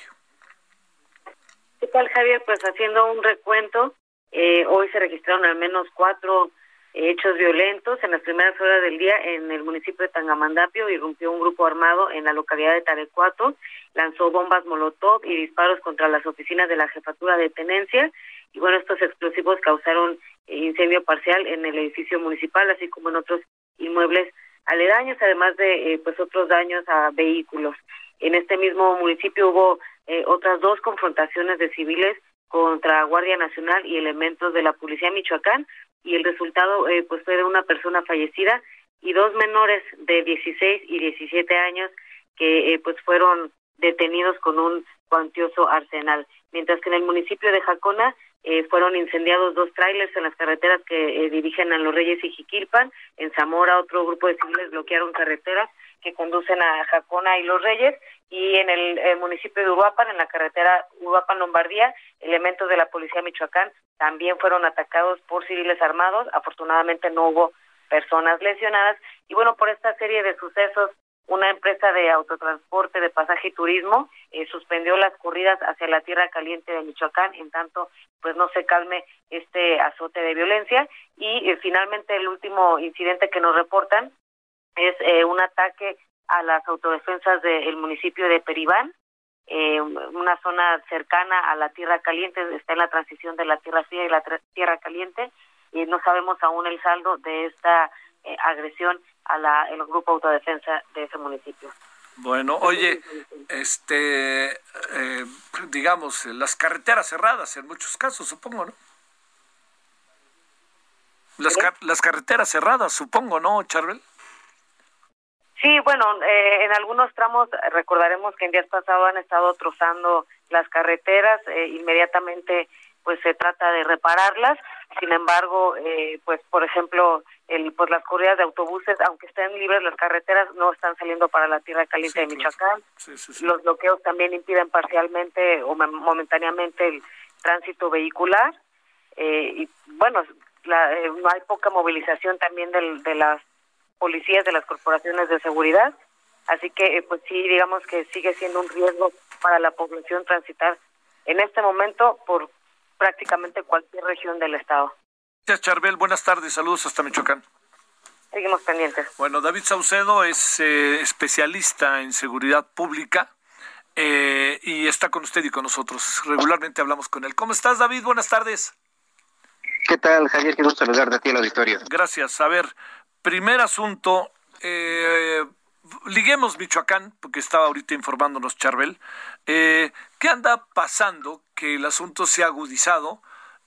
¿Qué tal, Javier? Pues haciendo un recuento, eh, hoy se registraron al menos cuatro hechos violentos. En las primeras horas del día, en el municipio de Tangamandapio, irrumpió un grupo armado en la localidad de Tarecuato, lanzó bombas molotov y disparos contra las oficinas de la jefatura de tenencia. Y bueno, estos explosivos causaron incendio parcial en el edificio municipal, así como en otros inmuebles aledaños, además de eh, pues otros daños a vehículos. En este mismo municipio hubo eh, otras dos confrontaciones de civiles contra Guardia Nacional y elementos de la Policía de Michoacán y el resultado eh, pues fue de una persona fallecida y dos menores de 16 y 17 años que eh, pues fueron detenidos con un cuantioso arsenal. Mientras que en el municipio de Jacona eh, fueron incendiados dos trailers en las carreteras que eh, dirigen a Los Reyes y Jiquilpan. En Zamora otro grupo de civiles bloquearon carreteras que conducen a Jacona y Los Reyes. Y en el, municipio de Uruapan, en la carretera Uruapan-Lombardía, elementos de la Policía Michoacán también fueron atacados por civiles armados. Afortunadamente no hubo personas lesionadas. Y bueno, por esta serie de sucesos una empresa de autotransporte de pasaje y turismo eh, suspendió las corridas hacia la tierra caliente de Michoacán en tanto pues no se calme este azote de violencia y eh, finalmente el último incidente que nos reportan es eh, un ataque a las autodefensas del municipio de Peribán eh, una zona cercana a la tierra caliente está en la transición de la tierra fría y la tierra caliente y no sabemos aún el saldo de esta agresión a la, el grupo autodefensa de ese municipio. Bueno, oye, este, eh, digamos, las carreteras cerradas en muchos casos, supongo, ¿no? Las, car las carreteras cerradas, supongo, ¿no, Charbel? Sí, bueno, eh, en algunos tramos recordaremos que en días pasados han estado trozando las carreteras, eh, inmediatamente pues se trata de repararlas. Sin embargo, eh, pues por ejemplo, el, pues las corridas de autobuses, aunque estén libres las carreteras, no están saliendo para la tierra caliente de Michoacán. Sí, sí, Los bloqueos también impiden parcialmente o momentáneamente el tránsito vehicular. Eh, y bueno, la, eh, hay poca movilización también del, de las policías, de las corporaciones de seguridad. Así que, pues sí, digamos que sigue siendo un riesgo para la población transitar en este momento por prácticamente cualquier región del estado. Gracias, Charbel. Buenas tardes. Saludos hasta Michoacán. Seguimos pendientes. Bueno, David Saucedo es eh, especialista en seguridad pública eh, y está con usted y con nosotros. Regularmente hablamos con él. ¿Cómo estás, David? Buenas tardes. ¿Qué tal, Javier? Qué gusto saludarte a ti al auditorio. Gracias. A ver, primer asunto. Eh, liguemos Michoacán, porque estaba ahorita informándonos Charbel. Eh, ¿Qué anda pasando? Que el asunto se ha agudizado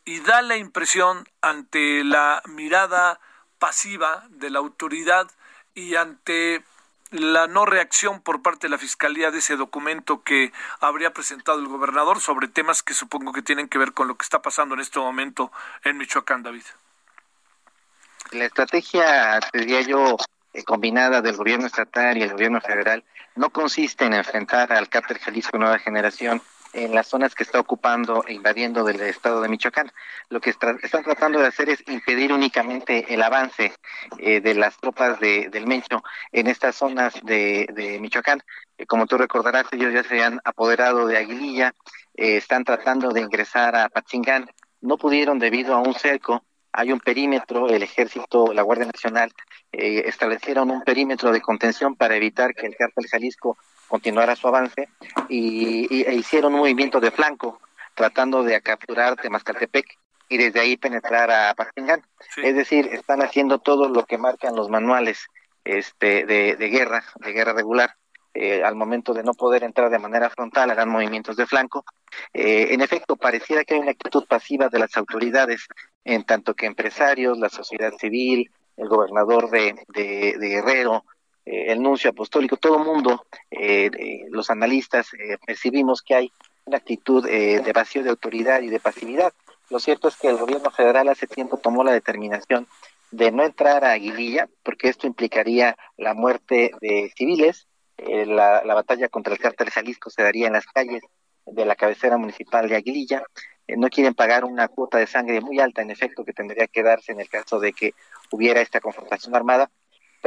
y da la impresión ante la mirada pasiva de la autoridad y ante la no reacción por parte de la Fiscalía de ese documento que habría presentado el gobernador sobre temas que supongo que tienen que ver con lo que está pasando en este momento en Michoacán, David. La estrategia, diría yo, eh, combinada del gobierno estatal y el gobierno federal no consiste en enfrentar al cártel Jalisco Nueva Generación en las zonas que está ocupando e invadiendo del estado de Michoacán. Lo que están tratando de hacer es impedir únicamente el avance eh, de las tropas de, del Mencho en estas zonas de, Michoacán. Eh, como tú recordarás, ellos ya se han apoderado de Aguililla, están tratando de ingresar a Patzingán. No pudieron debido a un cerco hay un perímetro, el ejército, la Guardia Nacional establecieron un perímetro de contención para evitar que el cártel Jalisco continuara su avance y, e hicieron un movimiento de flanco tratando de capturar Temascaltepec y desde ahí penetrar a Paxingán. Es decir, están haciendo todo lo que marcan los manuales este, de, guerra, de guerra regular. Eh, al momento de no poder entrar de manera frontal, harán movimientos de flanco. Eh, en efecto, pareciera que hay una actitud pasiva de las autoridades, en tanto que empresarios, la sociedad civil, el gobernador de, de Guerrero, eh, el nuncio apostólico, todo el mundo, eh, los analistas, percibimos que hay una actitud de vacío de autoridad y de pasividad. Lo cierto es que el gobierno federal hace tiempo tomó la determinación de no entrar a Aguililla, porque esto implicaría la muerte de civiles. La, la, batalla contra el cártel Jalisco se daría en las calles de la cabecera municipal de Aguililla. no quieren pagar una cuota de sangre muy alta, en efecto, que tendría que darse en el caso de que hubiera esta confrontación armada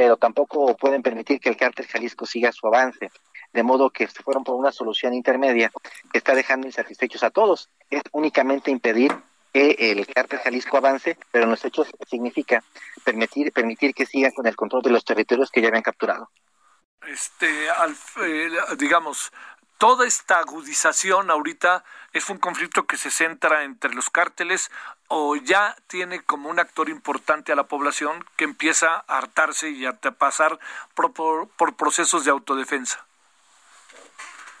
pero tampoco pueden permitir que el cártel Jalisco siga su avance. De modo que se fueron por una solución intermedia que está dejando insatisfechos a todos. Es únicamente impedir que el cártel Jalisco avance, pero en los hechos significa permitir, permitir que sigan con el control de los territorios que ya habían capturado. Este, eh, digamos, toda esta agudización ahorita es un conflicto que se centra entre los cárteles o ya tiene como un actor importante a la población que empieza a hartarse y a pasar por, por, procesos de autodefensa?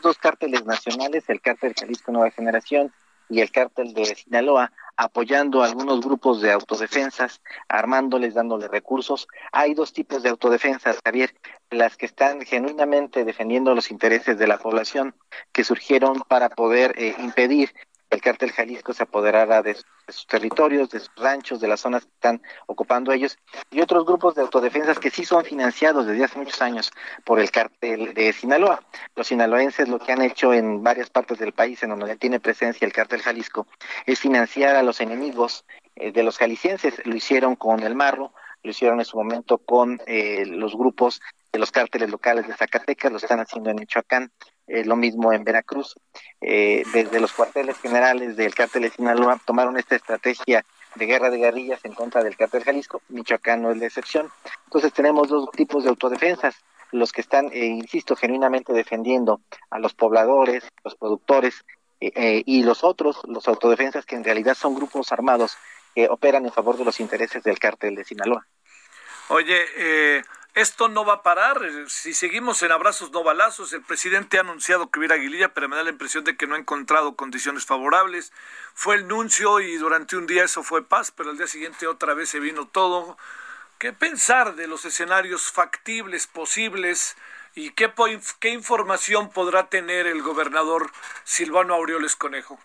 Dos cárteles nacionales, el cártel Jalisco Nueva Generación y el cártel de Sinaloa, apoyando a algunos grupos de autodefensas, armándoles, dándoles recursos. Hay dos tipos de autodefensas, Javier, las que están genuinamente defendiendo los intereses de la población, que surgieron para poder eh, impedir el cártel Jalisco se apoderara de, sus territorios, de sus ranchos, de las zonas que están ocupando ellos, y otros grupos de autodefensas que sí son financiados desde hace muchos años por el cártel de Sinaloa. Los sinaloenses lo que han hecho en varias partes del país en donde ya tiene presencia el cártel Jalisco es financiar a los enemigos eh, de los jaliscienses. Lo hicieron con el Marro, lo hicieron en su momento con eh, los grupos de los cárteles locales de Zacatecas, lo están haciendo en Michoacán, eh, lo mismo en Veracruz. Eh, desde los cuarteles generales del cártel de Sinaloa tomaron esta estrategia de guerra de guerrillas en contra del cártel Jalisco, Michoacán no es la excepción. Entonces tenemos dos tipos de autodefensas, los que están, eh, insisto, genuinamente defendiendo a los pobladores, los productores, y los otros, los autodefensas que en realidad son grupos armados que operan en favor de los intereses del cártel de Sinaloa. Oye, eh, esto no va a parar. Si seguimos en abrazos no balazos, el presidente ha anunciado que hubiera Aguililla, pero me da la impresión de que no ha encontrado condiciones favorables. Fue el nuncio y durante un día eso fue paz, pero al día siguiente otra vez se vino todo. ¿Qué pensar de los escenarios factibles, posibles? ¿Y qué, qué información podrá tener el gobernador Silvano Aureoles Conejo?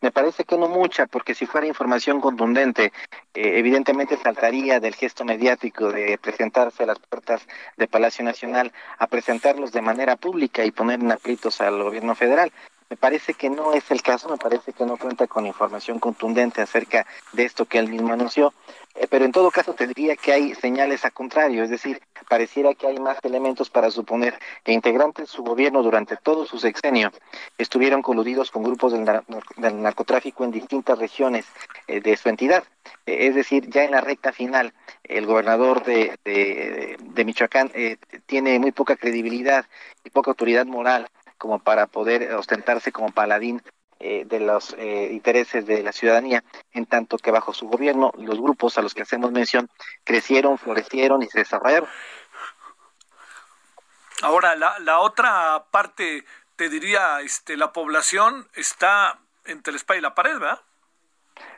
Me parece que no mucha, porque si fuera información contundente, eh, evidentemente saltaría del gesto mediático de presentarse a las puertas de Palacio Nacional a presentarlos de manera pública y poner en aprietos al gobierno federal. Me parece que no es el caso, me parece que no cuenta con información contundente acerca de esto que él mismo anunció, eh, pero en todo caso tendría que hay señales a contrario, es decir, pareciera que hay más elementos para suponer que integrantes de su gobierno durante todo su sexenio estuvieron coludidos con grupos del, narcotráfico en distintas regiones eh, de su entidad. Eh, es decir, ya en la recta final, el gobernador de Michoacán tiene muy poca credibilidad y poca autoridad moral como para poder ostentarse como paladín eh, de los eh, intereses de la ciudadanía, en tanto que bajo su gobierno los grupos a los que hacemos mención crecieron, florecieron y se desarrollaron. Ahora, la, la otra parte, te diría, este, la población está entre el espalda y la pared, ¿verdad?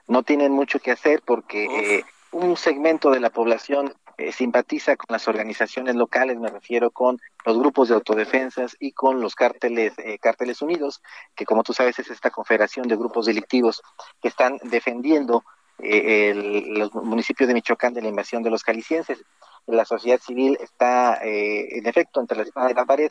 No tienen mucho que hacer porque eh, un segmento de la población eh, simpatiza con las organizaciones locales, me refiero con los grupos de autodefensas y con los cárteles, eh, cárteles unidos, que como tú sabes es esta confederación de grupos delictivos que están defendiendo eh, los municipios de Michoacán de la invasión de los calicienses. La sociedad civil está, en efecto, entre la espada y la pared.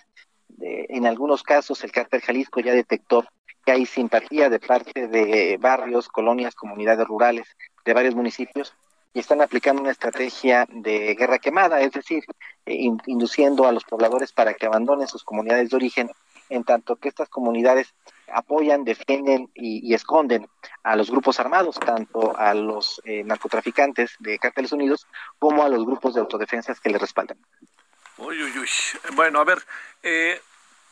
en algunos casos, el cártel Jalisco ya detectó que hay simpatía de parte de barrios, colonias, comunidades rurales de varios municipios y están aplicando una estrategia de guerra quemada, es decir, eh, induciendo a los pobladores para que abandonen sus comunidades de origen, en tanto que estas comunidades apoyan, defienden y, esconden a los grupos armados, tanto a los eh, narcotraficantes de Cárteles Unidos como a los grupos de autodefensas que les respaldan. Uy, uy, uy. Bueno, a ver, eh,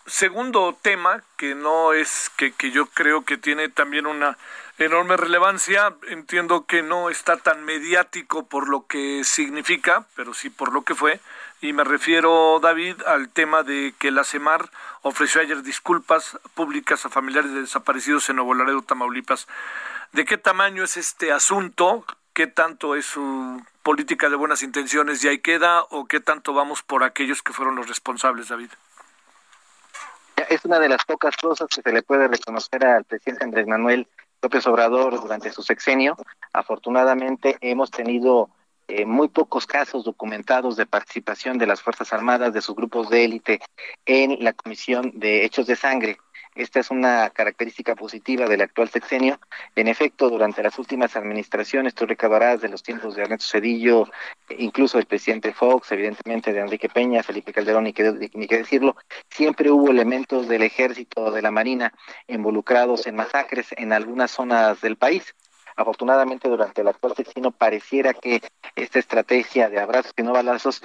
segundo tema que no es que, que yo creo que tiene también una enorme relevancia. Entiendo que no está tan mediático por lo que significa, pero sí por lo que fue. Y me refiero, David, al tema de que la CEMAR ofreció ayer disculpas públicas a familiares de desaparecidos en Nuevo Laredo, Tamaulipas. ¿De qué tamaño es este asunto? ¿Qué tanto es su política de buenas intenciones y ahí queda? ¿O qué tanto vamos por aquellos que fueron los responsables, David? Es una de las pocas cosas que se le puede reconocer al presidente Andrés Manuel López Obrador durante su sexenio. Afortunadamente hemos tenido eh, muy pocos casos documentados de participación de las Fuerzas Armadas, de sus grupos de élite, en la Comisión de Hechos de Sangre. Esta es una característica positiva del actual sexenio. En efecto, durante las últimas administraciones, tú recabarás de los tiempos de Ernesto Cedillo, incluso del presidente Fox, evidentemente de Enrique Peña, Felipe Calderón, ni que, ni que decirlo, siempre hubo elementos del ejército, o de la marina, involucrados en masacres en algunas zonas del país. Afortunadamente, durante el actual sexenio pareciera que esta estrategia de abrazos y no balazos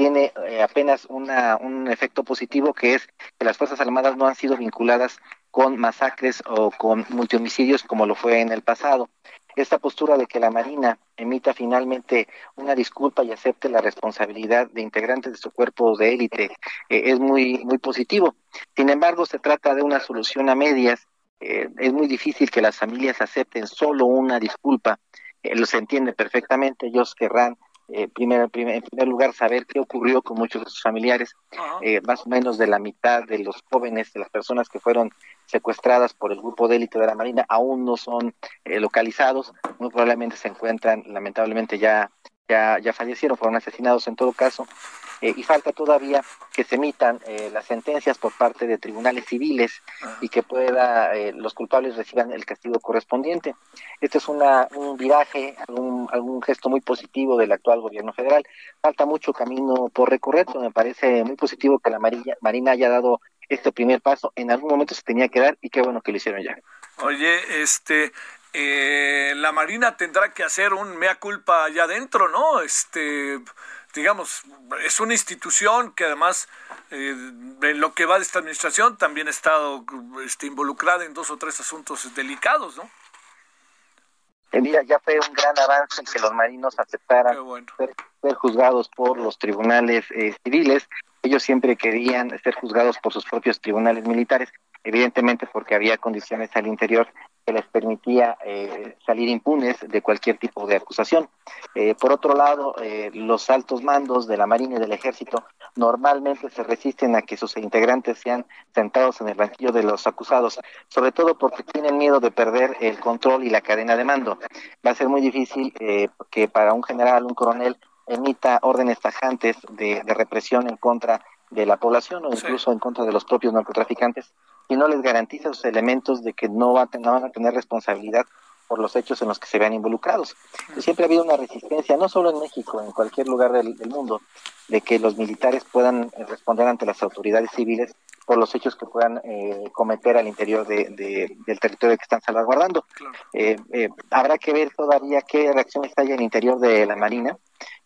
tiene eh, apenas una, un efecto positivo que es que las Fuerzas Armadas no han sido vinculadas con masacres o con multihomicidios como lo fue en el pasado. Esta postura de que la Marina emita finalmente una disculpa y acepte la responsabilidad de integrantes de su cuerpo de élite eh, es muy, muy positivo. Sin embargo, se trata de una solución a medias. Eh, es muy difícil que las familias acepten solo una disculpa. lo se entiende perfectamente, ellos querrán eh, en primer lugar, saber qué ocurrió con muchos de sus familiares. Eh, más o menos de la mitad de los jóvenes, de las personas que fueron secuestradas por el grupo de élite de la Marina, aún no son eh, localizados. Muy probablemente se encuentran, lamentablemente, ya, ya, ya fallecieron, fueron asesinados en todo caso. Eh, y falta todavía que se emitan eh, las sentencias por parte de tribunales civiles y que pueda eh, los culpables reciban el castigo correspondiente. Este es una, un viraje, algún, algún gesto muy positivo del actual gobierno federal. Falta mucho camino por recorrer, pero me parece muy positivo que la Marina, Marina haya dado este primer paso. En algún momento se tenía que dar y qué bueno que lo hicieron ya. Oye, este, la Marina tendrá que hacer un mea culpa allá adentro, ¿no? Este, digamos, es una institución que además eh, en lo que va de esta administración también ha estado este, involucrada en dos o tres asuntos delicados, ¿no? Eh, mira, ya fue un gran avance que los marinos aceptaran ser, juzgados por los tribunales eh, civiles. Ellos siempre querían ser juzgados por sus propios tribunales militares, evidentemente porque había condiciones al interior que les permitía eh, salir impunes de cualquier tipo de acusación. Eh, por otro lado, eh, los altos mandos de la Marina y del Ejército normalmente se resisten a que sus integrantes sean sentados en el banquillo de los acusados, sobre todo porque tienen miedo de perder el control y la cadena de mando. Va a ser muy difícil que para un general, un coronel, emita órdenes tajantes de, represión en contra de la población o incluso en contra de los propios narcotraficantes si no les garantiza sus elementos de que no, va van a tener responsabilidad por los hechos en los que se vean involucrados. siempre ha habido una resistencia, no solo en México, en cualquier lugar del, del mundo, de que los militares puedan eh, responder ante las autoridades civiles por los hechos que puedan eh, cometer al interior de, de- del territorio que están salvaguardando. Eh, eh, habrá que ver todavía qué reacciones hay en el interior de la Marina.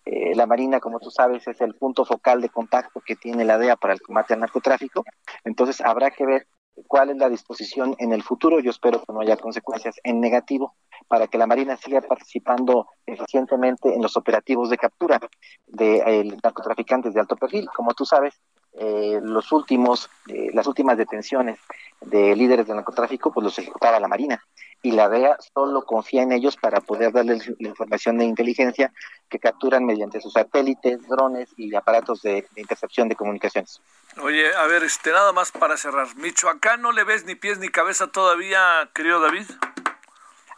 Eh, la Marina, como tú sabes, es el punto focal de contacto que tiene la DEA para el combate al narcotráfico. Entonces, habrá que ver cuál es la disposición en el futuro. Yo espero que no haya consecuencias en negativo para que la Marina siga participando eficientemente en los operativos de captura de eh, narcotraficantes de alto perfil. Como tú sabes, eh, los últimos, eh, las últimas detenciones de líderes del narcotráfico, pues los ejecutaba la Marina y la DEA solo confía en ellos para poder darles la información de inteligencia que capturan mediante sus satélites, drones y aparatos de, de intercepción de comunicaciones. Oye, a ver, este, nada más para cerrar. Michoacán no le ves ni pies ni cabeza todavía, querido David.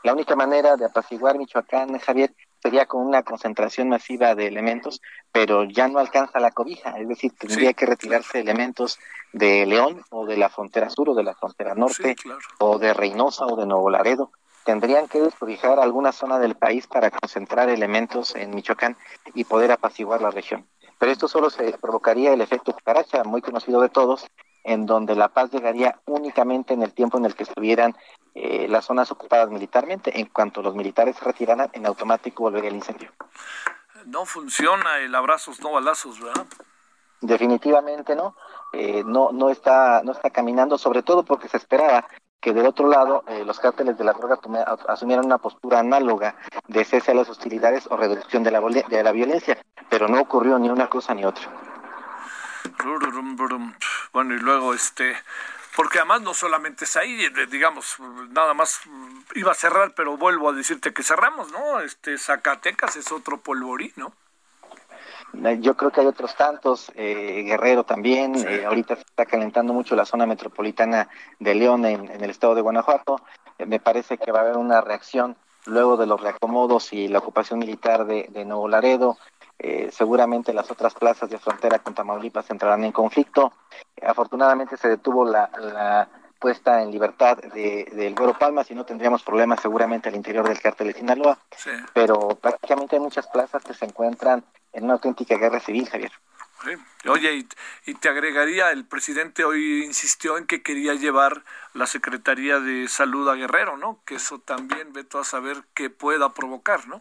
La única manera de apaciguar Michoacán, Javier, sería con una concentración masiva de elementos, pero ya no alcanza la cobija, es decir, tendría que retirarse elementos de León o de la frontera sur o de la frontera norte o de Reynosa o de Nuevo Laredo. Tendrían que descobijar alguna zona del país para concentrar elementos en Michoacán y poder apaciguar la región. Pero esto solo se provocaría el efecto cucaracha, muy conocido de todos, en donde la paz llegaría únicamente en el tiempo en el que estuvieran eh, las zonas ocupadas militarmente. En cuanto los militares se retiraran, en automático volvería el incendio. No funciona el abrazos, no balazos, ¿verdad? Definitivamente no, eh, no, no está, no está caminando, sobre todo porque se esperaba que del otro lado eh, los cárteles de la droga asumieran una postura análoga de cese a las hostilidades o reducción de la, de la violencia, pero no ocurrió ni una cosa ni otra. Bueno, y luego, este, porque además no solamente es ahí, eh, digamos, nada más mm, iba a cerrar, pero vuelvo a decirte que cerramos, ¿no? Este, Zacatecas es otro polvorín, ¿no? Eh, Yo creo que hay otros tantos, eh, Guerrero también, eh, ahorita se está calentando mucho la zona metropolitana de León en, en el estado de Guanajuato, Eh, me parece que va a haber una reacción luego de los reacomodos y la ocupación militar de, de Nuevo Laredo, Eh, seguramente las otras plazas de frontera con Tamaulipas entrarán en conflicto. Afortunadamente se detuvo la, la puesta en libertad de, del Güero Palma, si no tendríamos problemas seguramente al interior del cártel de Sinaloa, Sí. pero prácticamente hay muchas plazas que se encuentran en una auténtica guerra civil, Javier. Sí. Oye, y, y te agregaría, el presidente hoy insistió en que quería llevar la Secretaría de Salud a Guerrero, ¿no? Que eso también, veto a saber qué pueda provocar, ¿no?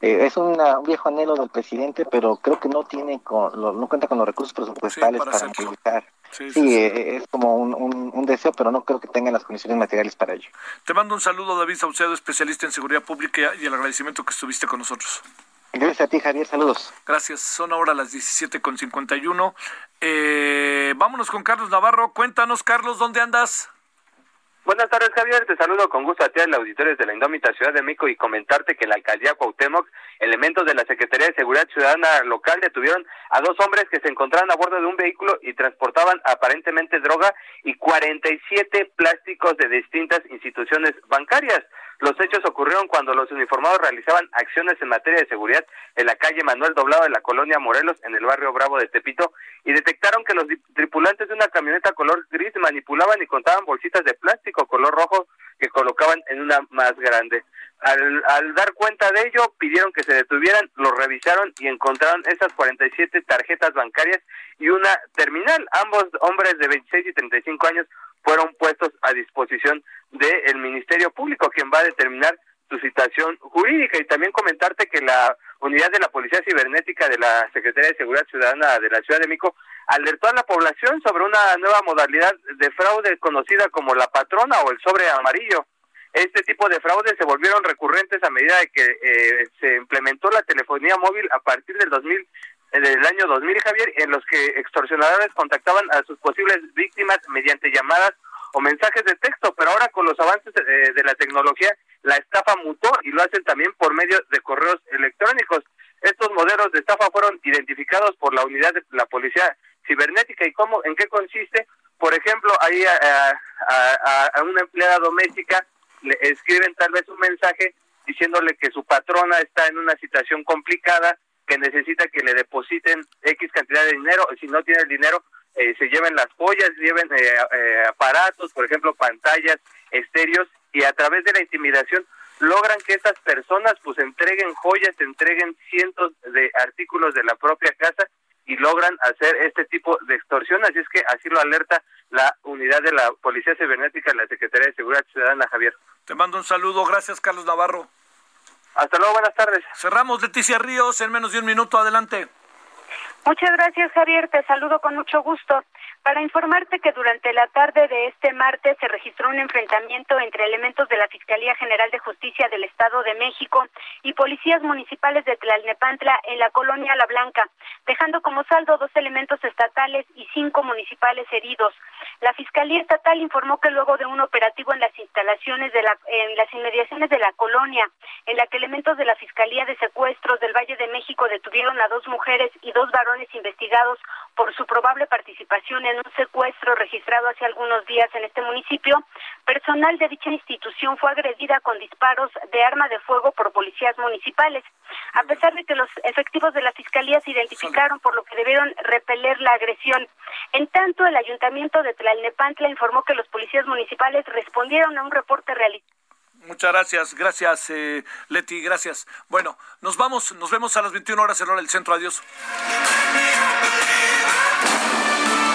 Eh, es una- un viejo anhelo del presidente, pero creo que no tiene con, lo- no cuenta con los recursos presupuestales para movilizar. Sí, Sí, sí, sí. eh, es como un, un- un deseo, pero no creo que tengan las condiciones materiales para ello. Te mando un saludo, David Saucedo, especialista en seguridad pública, y el agradecimiento que estuviste con nosotros. Gracias a ti, Javier. Saludos. Gracias. Son ahora las 17.51. Eh, vámonos con Carlos Navarro. Cuéntanos, Carlos, ¿dónde andas? Buenas tardes, Javier. Te saludo con gusto a ti, al auditores de la Indómita Ciudad de México, y comentarte que la alcaldía Cuauhtémoc, elementos de la Secretaría de Seguridad Ciudadana local detuvieron a dos hombres que se encontraban a bordo de un vehículo y transportaban aparentemente droga y 47 plásticos de distintas instituciones bancarias. Los hechos ocurrieron cuando los uniformados realizaban acciones en materia de seguridad en la calle Manuel Doblado de la colonia Morelos, en el barrio Bravo de Tepito, y detectaron que los tripulantes de una camioneta color gris manipulaban y contaban bolsitas de plástico color rojo que colocaban en una más grande. Al, al dar cuenta de ello, pidieron que se detuvieran, lo revisaron y encontraron esas 47 tarjetas bancarias y una terminal. Ambos hombres de 26 y 35 años fueron puestos a disposición del Ministerio Público, quien va a determinar su situación jurídica. Y también comentarte que la unidad de la Policía Cibernética de la Secretaría de Seguridad Ciudadana de la Ciudad de México alertó a la población sobre una nueva modalidad de fraude conocida como la patrona o el sobre amarillo. Este tipo de fraudes se volvieron recurrentes a medida de que eh, se implementó la telefonía móvil a partir del 2000 eh, del año 2000, Javier, en los que extorsionadores contactaban a sus posibles víctimas mediante llamadas o mensajes de texto, pero ahora con los avances eh, de la tecnología, la estafa mutó y lo hacen también por medio de correos electrónicos. Estos modelos de estafa fueron identificados por la unidad de la policía cibernética y cómo, en qué consiste. Por ejemplo, ahí a, a- a- a una empleada doméstica le escriben tal vez un mensaje diciéndole que su patrona está en una situación complicada, que necesita que le depositen X cantidad de dinero, si no tiene el dinero, eh, se lleven las joyas, lleven eh, eh, aparatos, por ejemplo, pantallas, estéreos, y a través de la intimidación logran que estas personas pues entreguen joyas, entreguen cientos de artículos de la propia casa y logran hacer este tipo de extorsión. Así es que así lo alerta la unidad de la Policía Cibernética la Secretaría de Seguridad Ciudadana, Javier. Te mando un saludo. Gracias, Carlos Navarro. Hasta luego, buenas tardes. Cerramos Leticia Ríos en menos de un minuto. Adelante. Muchas gracias, Javier. Te saludo con mucho gusto para informarte que durante la tarde de este martes se registró un enfrentamiento entre elementos de la Fiscalía General de Justicia del Estado de México y policías municipales de Tlalnepantla en la colonia La Blanca, dejando como saldo dos elementos estatales y cinco municipales heridos. La Fiscalía Estatal informó que luego de un operativo en las instalaciones de la, en las inmediaciones de la colonia, en la que elementos de la Fiscalía de Secuestros del Valle de México detuvieron a dos mujeres y dos varones investigados por su probable participación en un secuestro registrado hace algunos días en este municipio, personal de dicha institución fue agredida con disparos de arma de fuego por policías municipales. A pesar de que los efectivos de la Fiscalía se identificaron por lo que debieron repeler la agresión. En tanto, el ayuntamiento de Tlalnepantla informó que los policías municipales respondieron a un reporte realizado Muchas gracias, gracias eh, Leti, gracias. Bueno, nos vamos, nos vemos a las 21 horas en hora del centro. Adiós.